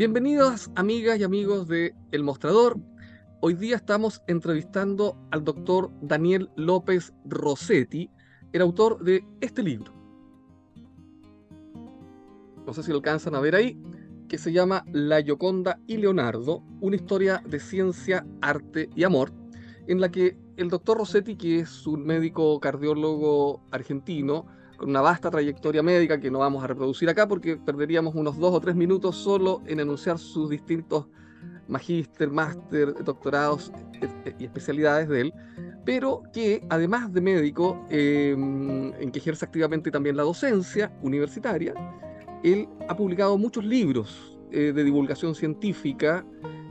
Bienvenidos amigas y amigos de El Mostrador. Hoy día estamos entrevistando al doctor Daniel López Rossetti, el autor de este libro. No sé si lo alcanzan a ver ahí, que se llama La Gioconda y Leonardo, una historia de ciencia, arte y amor, en la que el doctor Rossetti, que es un médico cardiólogo argentino, con una vasta trayectoria médica que no vamos a reproducir acá porque perderíamos unos dos o tres minutos solo en enunciar sus distintos magíster, máster, doctorados e, e, y especialidades de él, pero que además de médico, em, en que ejerce activamente también la docencia universitaria, él ha publicado muchos libros eh, de divulgación científica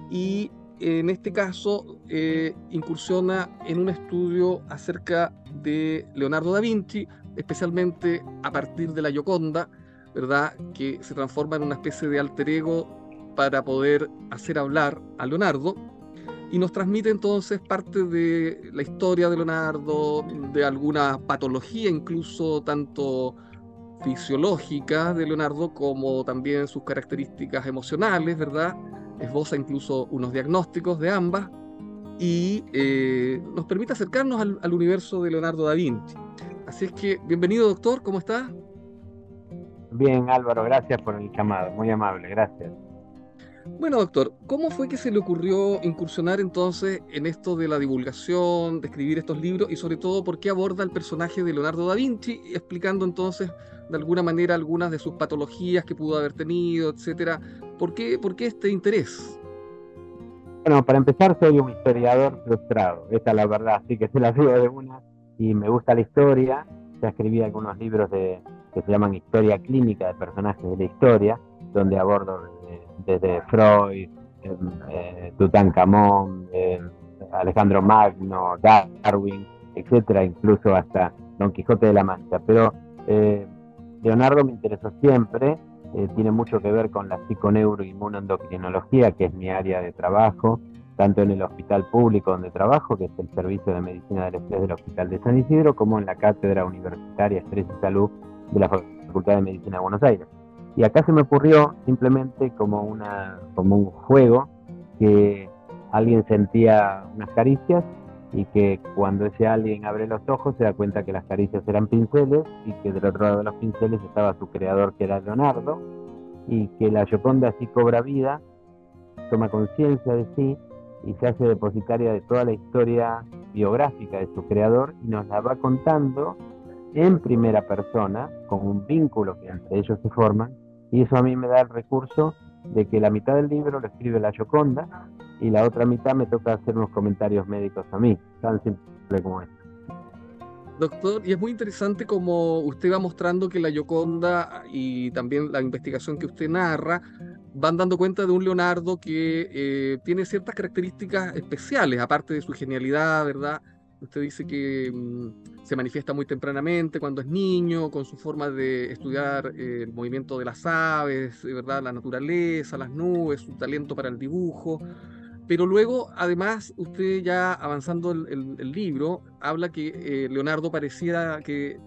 y en este caso eh, incursiona en un estudio acerca de Leonardo da Vinci, especialmente a partir de la Gioconda, ¿verdad? Que se transforma en una especie de alter ego para poder hacer hablar a Leonardo y nos transmite entonces parte de la historia de Leonardo, de alguna patología incluso tanto fisiológica de Leonardo como también sus características emocionales, ¿verdad? Esboza incluso unos diagnósticos de ambas y eh, nos permite acercarnos al universo de Leonardo da Vinci. Así es que, bienvenido doctor, ¿cómo está? Bien, Álvaro, gracias por el llamado, muy amable, gracias. Bueno, doctor, ¿cómo fue que se le ocurrió incursionar entonces en esto de la divulgación, de escribir estos libros y sobre todo por qué aborda el personaje de Leonardo da Vinci, explicando entonces de alguna manera algunas de sus patologías que pudo haber tenido, etcétera? ¿Por qué, por qué este interés? Bueno, para empezar, soy un historiador frustrado, esa es la verdad, así que se la digo de una y me gusta la historia. Ya escribí algunos libros de, que se llaman Historia Clínica de personajes de la historia, donde abordo desde, Freud, eh, eh, Tutankamón, eh, Alejandro Magno, Darwin, etcétera, incluso hasta Don Quijote de la Mancha. Pero eh, Leonardo me interesó siempre, tiene mucho que ver con la psiconeuroinmunoendocrinología, que es mi área de trabajo, tanto en el hospital público donde trabajo, que es el Servicio de Medicina del Estrés del Hospital de San Isidro, como en la Cátedra Universitaria Estrés y Salud de la Facultad de Medicina de Buenos Aires. Y acá se me ocurrió simplemente como, una, como un juego que alguien sentía unas caricias y que cuando ese alguien abre los ojos se da cuenta que las caricias eran pinceles y que del otro lado de los pinceles estaba su creador que era Leonardo y que la Gioconda así cobra vida, toma conciencia de sí y se hace depositaria de toda la historia biográfica de su creador y nos la va contando en primera persona, con un vínculo que entre ellos se forman, y eso a mí me da el recurso de que la mitad del libro lo escribe la Gioconda y la otra mitad me toca hacer unos comentarios médicos a mí, tan simple como esto. Doctor, y es muy interesante como usted va mostrando que la Gioconda y también la investigación que usted narra van dando cuenta de un Leonardo que eh, tiene ciertas características especiales, aparte de su genialidad, ¿verdad? Usted dice que mm, se manifiesta muy tempranamente cuando es niño, con su forma de estudiar eh, el movimiento de las aves, ¿verdad? La naturaleza, las nubes, su talento para el dibujo. Pero luego, además, usted ya avanzando el, el, libro, habla que eh, Leonardo pareciera que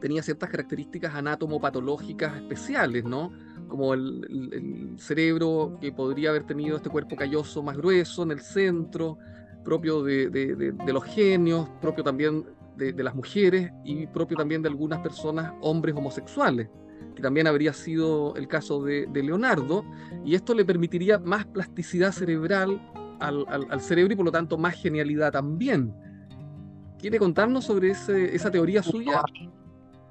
tenía ciertas características anátomo-patológicas especiales, ¿no? Como el, cerebro que podría haber tenido este cuerpo calloso más grueso en el centro, propio de, de los genios, propio también de, las mujeres y propio también de algunas personas, hombres homosexuales que también habría sido el caso de, Leonardo, y esto le permitiría más plasticidad cerebral al, cerebro y por lo tanto más genialidad también. ¿Quiere contarnos sobre esa teoría suya?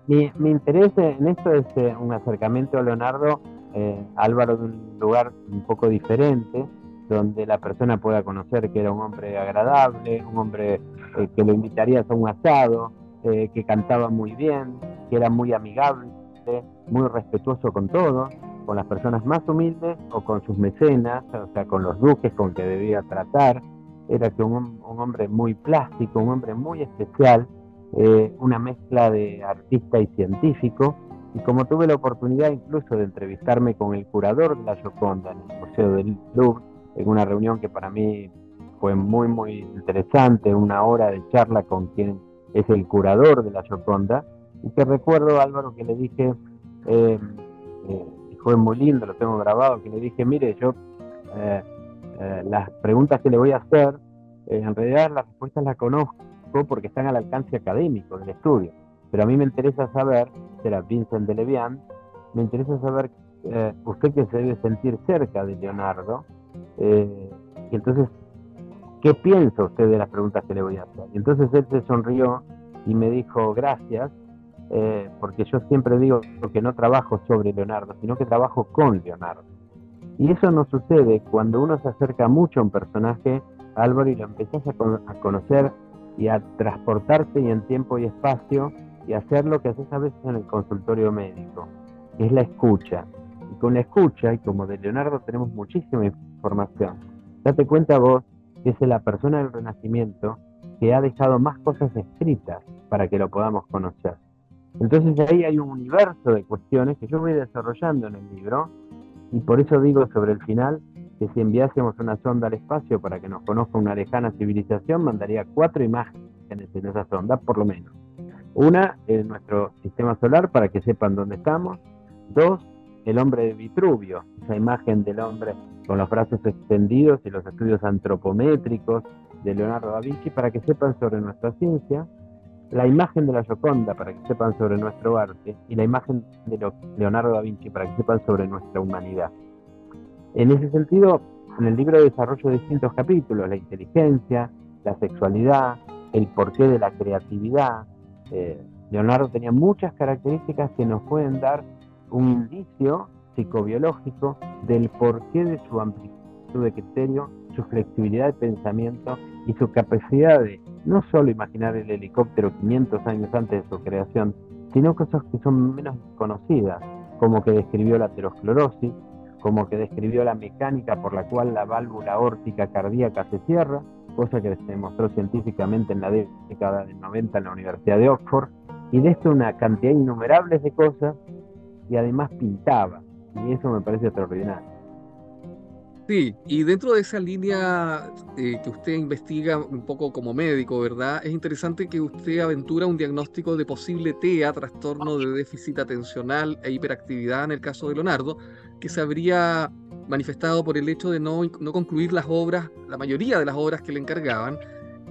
Mi, interés en esto es eh, un acercamiento a Leonardo, eh, Álvaro, de un lugar un poco diferente, donde la persona pueda conocer que era un hombre agradable, un hombre eh, que lo invitaría a un asado, que cantaba muy bien, que era muy amigable, muy respetuoso con todo, con las personas más humildes o con sus mecenas, o sea, con los duques con que debía tratar. Era que un, hombre muy plástico, un hombre muy especial, eh, una mezcla de artista y científico. Y como tuve la oportunidad incluso de entrevistarme con el curador de la Gioconda en el Museo del Louvre, en una reunión que para mí fue muy, muy interesante, una hora de charla con quien es el curador de la Gioconda, y te recuerdo, Álvaro, que le dije, eh, eh, fue muy lindo, lo tengo grabado, que le dije, mire, yo eh, eh, las preguntas que le voy a hacer, eh, en realidad las respuestas las conozco porque están al alcance académico del estudio, pero a mí me interesa saber, será Vincent de Levian, me interesa saber usted que se debe sentir cerca de Leonardo, y entonces, ¿qué piensa usted de las preguntas que le voy a hacer? Y entonces él se sonrió y me dijo, gracias, eh, porque yo siempre digo que no trabajo sobre Leonardo, sino que trabajo con Leonardo. Y eso no sucede cuando uno se acerca mucho a un personaje, Álvaro, y lo empezás a, conocer y a transportarte y en tiempo y espacio y hacer lo que haces a veces en el consultorio médico, que es la escucha. Y con la escucha, y como de Leonardo tenemos muchísima información, date cuenta vos que es la persona del Renacimiento que ha dejado más cosas escritas para que lo podamos conocer. Entonces ahí hay un universo de cuestiones que yo voy desarrollando en el libro y por eso digo sobre el final que si enviásemos una sonda al espacio para que nos conozca una lejana civilización, mandaría cuatro imágenes en esa sonda, por lo menos. Una, en nuestro sistema solar para que sepan dónde estamos. Dos, el hombre de Vitruvio, esa imagen del hombre con los brazos extendidos y los estudios antropométricos de Leonardo da Vinci para que sepan sobre nuestra ciencia la imagen de la Gioconda para que sepan sobre nuestro arte y la imagen de Leonardo da Vinci para que sepan sobre nuestra humanidad. En ese sentido, en el libro desarrollo distintos capítulos, la inteligencia, la sexualidad, el porqué de la creatividad. Eh, Leonardo tenía muchas características que nos pueden dar un indicio psicobiológico del porqué de su amplitud de criterio, su flexibilidad de pensamiento y su capacidad de no solo imaginar el helicóptero 500 años antes de su creación, sino cosas que son menos conocidas, como que describió la aterosclerosis, como que describió la mecánica por la cual la válvula aórtica cardíaca se cierra, cosa que se demostró científicamente en la década del 90 en la Universidad de Oxford, y de esto una cantidad innumerable de cosas, y además pintaba, y eso me parece extraordinario. Sí, y dentro de esa línea eh, que usted investiga un poco como médico, ¿verdad? Es interesante que usted aventura un diagnóstico de posible TEA, trastorno de déficit atencional e hiperactividad en el caso de Leonardo, que se habría manifestado por el hecho de no, no concluir las obras, la mayoría de las obras que le encargaban,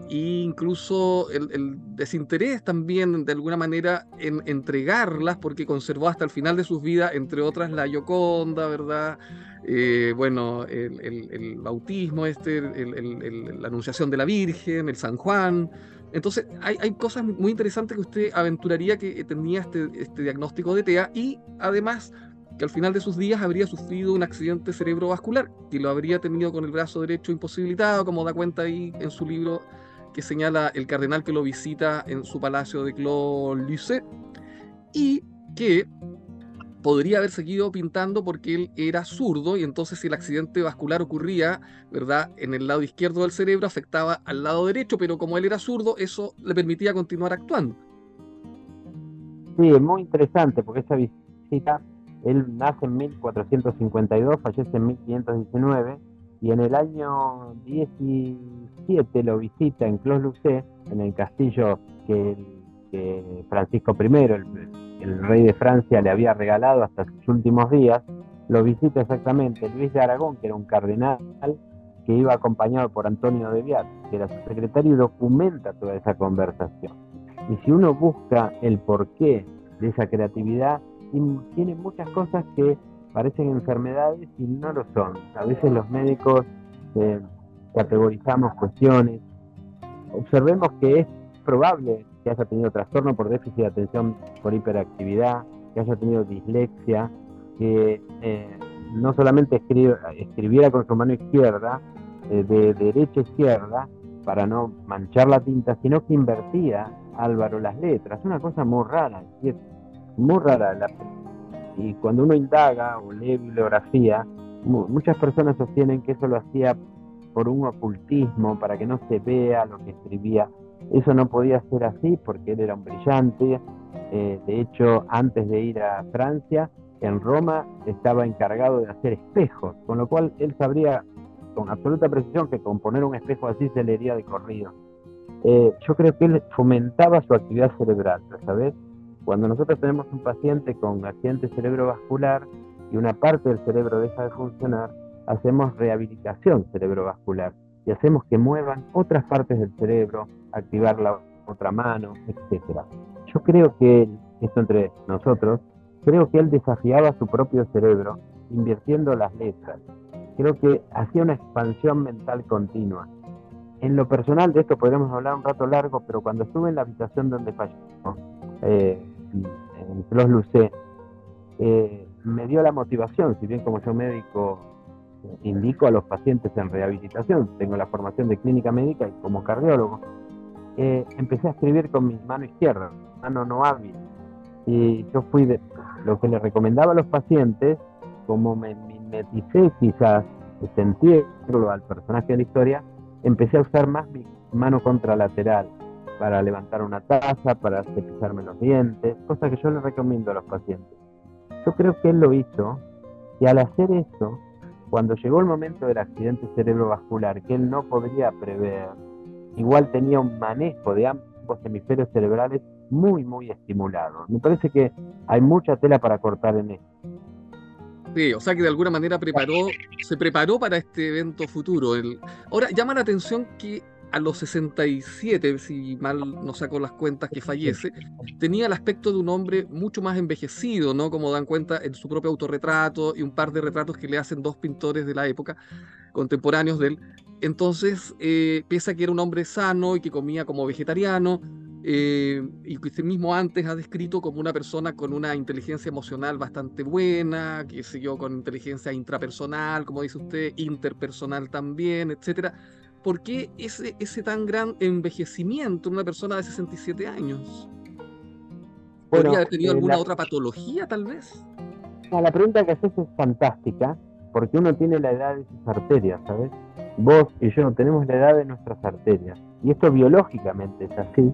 e incluso el, desinterés también de alguna manera en entregarlas porque conservó hasta el final de sus vidas, entre otras la Yoconda, ¿verdad? Eh, bueno, el, bautismo, este, la anunciación de la Virgen, el San Juan. Entonces, hay, hay, cosas muy interesantes que usted aventuraría que tenía este, este diagnóstico de TEA y además que al final de sus días habría sufrido un accidente cerebrovascular y lo habría tenido con el brazo derecho imposibilitado, como da cuenta ahí en su libro que señala el cardenal que lo visita en su palacio de Clos y que podría haber seguido pintando porque él era zurdo y entonces si el accidente vascular ocurría, ¿verdad? En el lado izquierdo del cerebro afectaba al lado derecho, pero como él era zurdo, eso le permitía continuar actuando. Sí, es muy interesante porque esa visita, él nace en 1452, fallece en 1519 y en el año 17 lo visita en Clos-Lucé, en el castillo que, Francisco I, el, rey de Francia, le había regalado hasta sus últimos días. Lo visita exactamente Luis de Aragón, que era un cardenal que iba acompañado por Antonio de Viat, que era su secretario, y documenta toda esa conversación. Y si uno busca el porqué de esa creatividad, tiene muchas cosas que parecen enfermedades y no lo son. A veces los médicos eh, categorizamos cuestiones. Observemos que es probable que haya tenido trastorno por déficit de atención por hiperactividad, que haya tenido dislexia, que eh, no solamente escribiera con su mano izquierda, eh, de derecha a izquierda, para no manchar la tinta, sino que invertía Álvaro las letras. Una cosa muy rara, muy rara. La, y cuando uno indaga o lee bibliografía, muchas personas sostienen que eso lo hacía por un ocultismo, para que no se vea lo que escribía. Eso no podía ser así porque él era un brillante. Eh, de hecho, antes de ir a Francia, en Roma estaba encargado de hacer espejos, con lo cual él sabría con absoluta precisión que con poner un espejo así se leería de corrido. Eh, yo creo que él fomentaba su actividad cerebral, ¿sabes? Cuando nosotros tenemos un paciente con accidente cerebrovascular, y una parte del cerebro deja de funcionar, hacemos rehabilitación cerebrovascular y hacemos que muevan otras partes del cerebro, activar la otra mano, etc. Yo creo que esto entre nosotros, creo que él desafiaba su propio cerebro invirtiendo las letras. Creo que hacía una expansión mental continua. En lo personal, de esto podremos hablar un rato largo, pero cuando estuve en la habitación donde falleció, eh, en Los Lucé, eh, me dio la motivación, si bien como yo médico indico a los pacientes en rehabilitación, tengo la formación de clínica médica y como cardiólogo, eh, empecé a escribir con mi mano izquierda, mano no hábil. Y yo fui de lo que le recomendaba a los pacientes, como me mimeticé quizás, sentirlo al personaje de la historia, empecé a usar más mi mano contralateral para levantar una taza, para cepillarme los dientes, cosa que yo le recomiendo a los pacientes. Yo creo que él lo hizo y al hacer eso, cuando llegó el momento del accidente cerebrovascular, que él no podría prever, igual tenía un manejo de ambos hemisferios cerebrales muy, muy estimulado. Me parece que hay mucha tela para cortar en esto. Sí, o sea que de alguna manera se preparó para este evento futuro. Ahora, llama la atención que a los 67, si mal no saco las cuentas, que fallece, tenía el aspecto de un hombre mucho más envejecido, ¿no? Como dan cuenta en su propio autorretrato y un par de retratos que le hacen dos pintores de la época, contemporáneos de él. Entonces, eh, piensa que era un hombre sano y que comía como vegetariano, eh, y que usted mismo antes ha descrito como una persona con una inteligencia emocional bastante buena, que siguió con inteligencia intrapersonal, como dice usted, interpersonal también, etcétera. ¿Por qué ese, ese tan gran envejecimiento en una persona de 67 años? ¿Podría haber tenido eh, alguna otra patología, tal vez? la pregunta que haces es fantástica, porque uno tiene la edad de sus arterias, ¿sabes? Vos y yo tenemos la edad de nuestras arterias. Y esto biológicamente es así.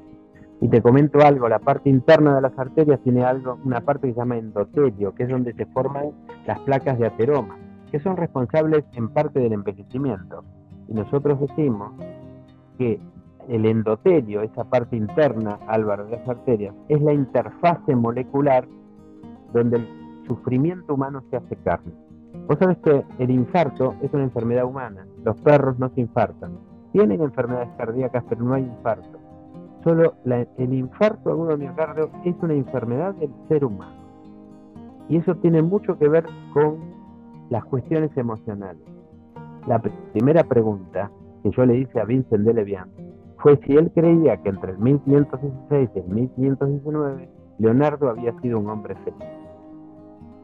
Y te comento algo, la parte interna de las arterias tiene algo, una parte que se llama endotelio, que es donde se forman las placas de ateroma, que son responsables en parte del envejecimiento. Y nosotros decimos que el endotelio, esa parte interna, Álvaro, de las arterias, es la interfase molecular donde el sufrimiento humano se hace carne. Vos sabés que el infarto es una enfermedad humana. Los perros no se infartan. Tienen enfermedades cardíacas, pero no hay infarto. Solo el infarto agudo miocardio es una enfermedad del ser humano. Y eso tiene mucho que ver con las cuestiones emocionales. La primera pregunta que yo le hice a Vincent de Levian fue si él creía que entre el 1516 y el 1519 Leonardo había sido un hombre feliz.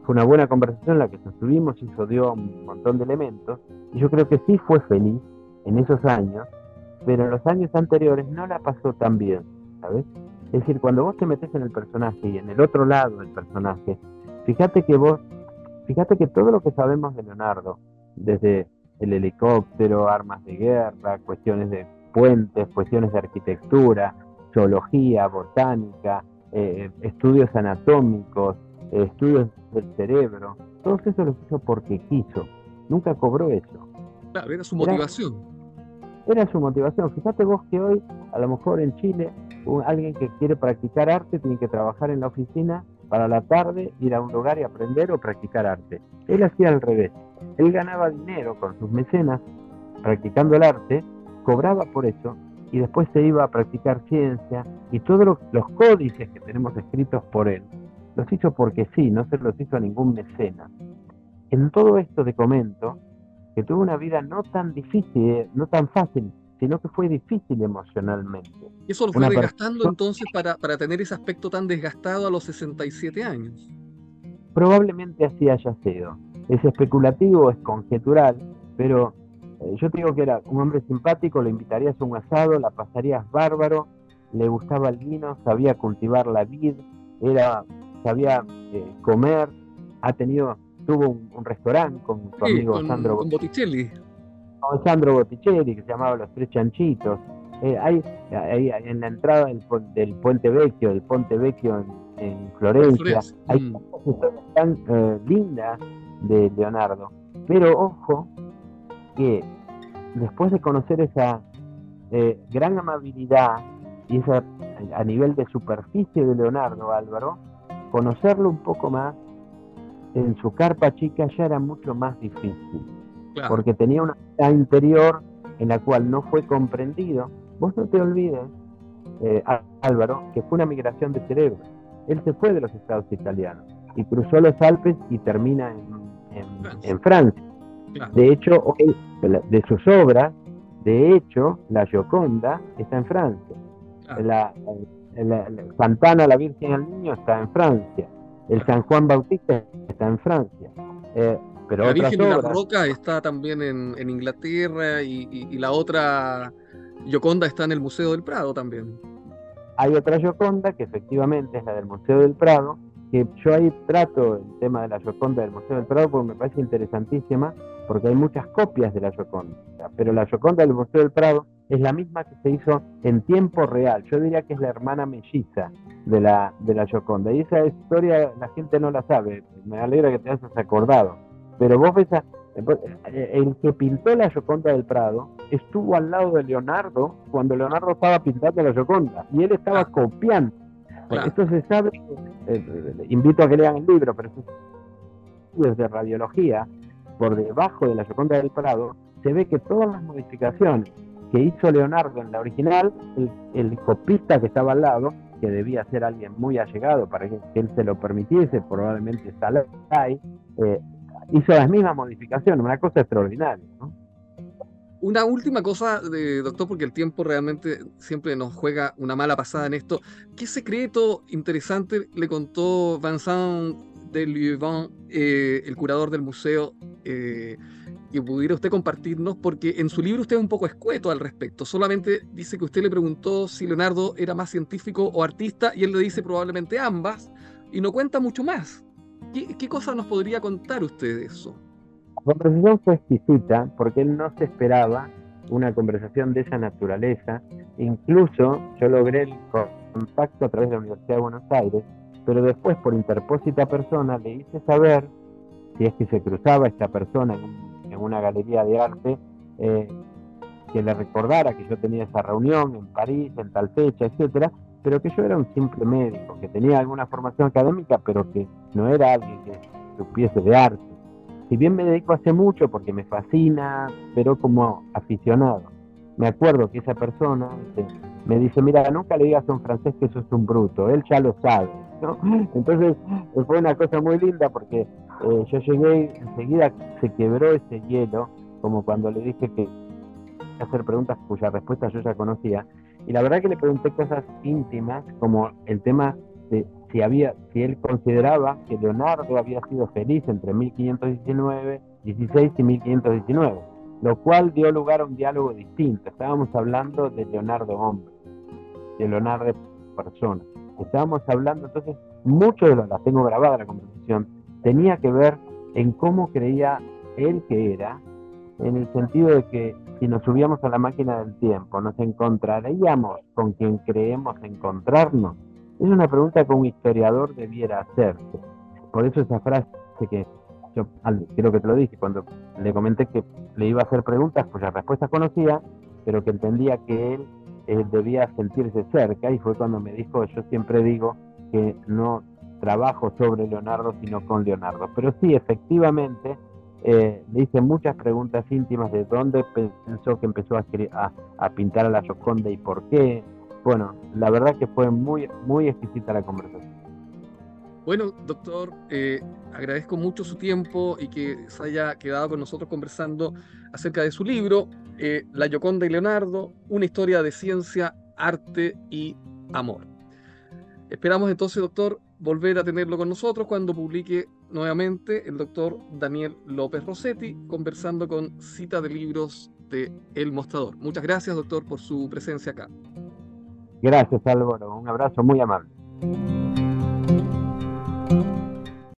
Fue una buena conversación la que sostuvimos y eso dio un montón de elementos y yo creo que sí fue feliz en esos años, pero en los años anteriores no la pasó tan bien, ¿sabes? Es decir, cuando vos te metes en el personaje y en el otro lado del personaje, fíjate que vos, fíjate que todo lo que sabemos de Leonardo, desde el helicóptero, armas de guerra, cuestiones de puentes, cuestiones de arquitectura, zoología, botánica, eh, estudios anatómicos, eh, estudios del cerebro, todo eso lo hizo porque quiso, nunca cobró eso. Claro, era su motivación. Era, su motivación. Fíjate vos que hoy, a lo mejor en Chile, alguien que quiere practicar arte tiene que trabajar en la oficina para la tarde ir a un lugar y aprender o practicar arte. Él hacía al revés él ganaba dinero con sus mecenas practicando el arte, cobraba por eso y después se iba a practicar ciencia y todos los códices que tenemos escritos por él los hizo porque sí, no se los hizo a ningún mecenas. En todo esto te comento que tuvo una vida no tan difícil, no tan fácil, sino que fue difícil emocionalmente. ¿Y eso lo fue desgastando entonces para, para tener ese aspecto tan desgastado a los 67 años? Probablemente así haya sido es especulativo, es conjetural, pero eh, yo te digo que era un hombre simpático, lo invitarías a un asado, la pasarías bárbaro, le gustaba el vino, sabía cultivar la vid, era, sabía eh, comer, ha tenido, tuvo un, restaurante con su amigo Sandro con Botticelli. Con Sandro Botticelli, que se llamaba Los Tres Chanchitos. Eh, hay, en la entrada del, del, Puente Vecchio, del Ponte Vecchio en, Florencia, hay mm. cosas tan lindas de Leonardo. Pero ojo que después de conocer esa eh, gran amabilidad y esa a nivel de superficie de Leonardo Álvaro, conocerlo un poco más, en su carpa chica ya era mucho más difícil, porque tenía una vida interior en la cual no fue comprendido. Vos no te olvides, eh, Álvaro, que fue una migración de cerebro. Él se fue de los estados italianos y cruzó los Alpes y termina en, Francia. De hecho, de sus obras, de hecho, la Gioconda está en Francia. La, Santana, la Virgen al Niño está en Francia. El San Juan Bautista está en Francia. Eh, pero la Virgen de la Roca está también en, Inglaterra y, la otra Gioconda está en el Museo del Prado también. Hay otra Gioconda que efectivamente es la del Museo del Prado, que yo ahí trato el tema de la Gioconda del Museo del Prado porque me parece interesantísima, porque hay muchas copias de la Gioconda, pero la Gioconda del Museo del Prado es la misma que se hizo en tiempo real. Yo diría que es la hermana melliza de la, de la Gioconda. Y esa historia la gente no la sabe. Me alegra que te hayas acordado. Pero vos ves, eh, el que pintó la Gioconda del Prado estuvo al lado de Leonardo cuando Leonardo estaba pintando la Gioconda y él estaba ah. Copiando. Esto se sabe, eh, invito a que lean el libro, pero es de radiología, por debajo de la Gioconda del Prado, se ve que todas las modificaciones que hizo Leonardo en la original, el, copista que estaba al lado, que debía ser alguien muy allegado para que, él se lo permitiese, probablemente Salai, eh, hizo las mismas modificaciones, una cosa extraordinaria. Una última cosa, doctor, porque el tiempo realmente siempre nos juega una mala pasada en esto. ¿Qué secreto interesante le contó Vincent de eh, el curador del museo, eh, que pudiera usted compartirnos, porque en su libro usted es un poco escueto al respecto. Solamente dice que usted le preguntó si Leonardo era más científico o artista y él le dice probablemente ambas y no cuenta mucho más. ¿Qué, qué cosa nos podría contar usted de eso? La conversación fue exquisita porque él no se esperaba una conversación de esa naturaleza. Incluso yo logré el contacto a través de la Universidad de Buenos Aires, pero después por interpósita persona le hice saber si es que se cruzaba esta persona en un en una galería de arte, eh, que le recordara que yo tenía esa reunión en París, en tal fecha, etcétera, pero que yo era un simple médico, que tenía alguna formación académica, pero que no era alguien que supiese de arte. Si bien me dedico hace mucho porque me fascina, pero como aficionado. Me acuerdo que esa persona este, me dice, mira, nunca le digas a un francés que eso es un bruto, él ya lo sabe. Entonces fue una cosa muy linda porque eh, yo llegué, enseguida se quebró ese hielo, como cuando le dije que hacer preguntas cuya respuesta yo ya conocía. Y la verdad que le pregunté cosas íntimas, como el tema de si había, si él consideraba que Leonardo había sido feliz entre 1519, 16 y 1519, lo cual dio lugar a un diálogo distinto. Estábamos hablando de Leonardo hombre, de Leonardo persona. Estábamos hablando, entonces, mucho de lo, la tengo grabada la conversación, tenía que ver en cómo creía él que era, en el sentido de que si nos subíamos a la máquina del tiempo, nos encontraríamos con quien creemos encontrarnos. Es una pregunta que un historiador debiera hacerse. Por eso esa frase que yo creo que te lo dije cuando le comenté que le iba a hacer preguntas cuyas respuestas conocía, pero que entendía que él debía sentirse cerca y fue cuando me dijo, yo siempre digo que no trabajo sobre Leonardo, sino con Leonardo. Pero sí, efectivamente, eh, le hice muchas preguntas íntimas de dónde pensó que empezó a, a, pintar a la Joconda y por qué. Bueno, la verdad que fue muy, muy exquisita la conversación. Bueno, doctor, eh, agradezco mucho su tiempo y que se haya quedado con nosotros conversando acerca de su libro, eh, La Gioconda y Leonardo, una historia de ciencia, arte y amor. Esperamos entonces, doctor, volver a tenerlo con nosotros cuando publique nuevamente el doctor Daniel López Rossetti conversando con cita de libros de El Mostrador. Muchas gracias, doctor, por su presencia acá. Gracias, Álvaro. Un abrazo muy amable.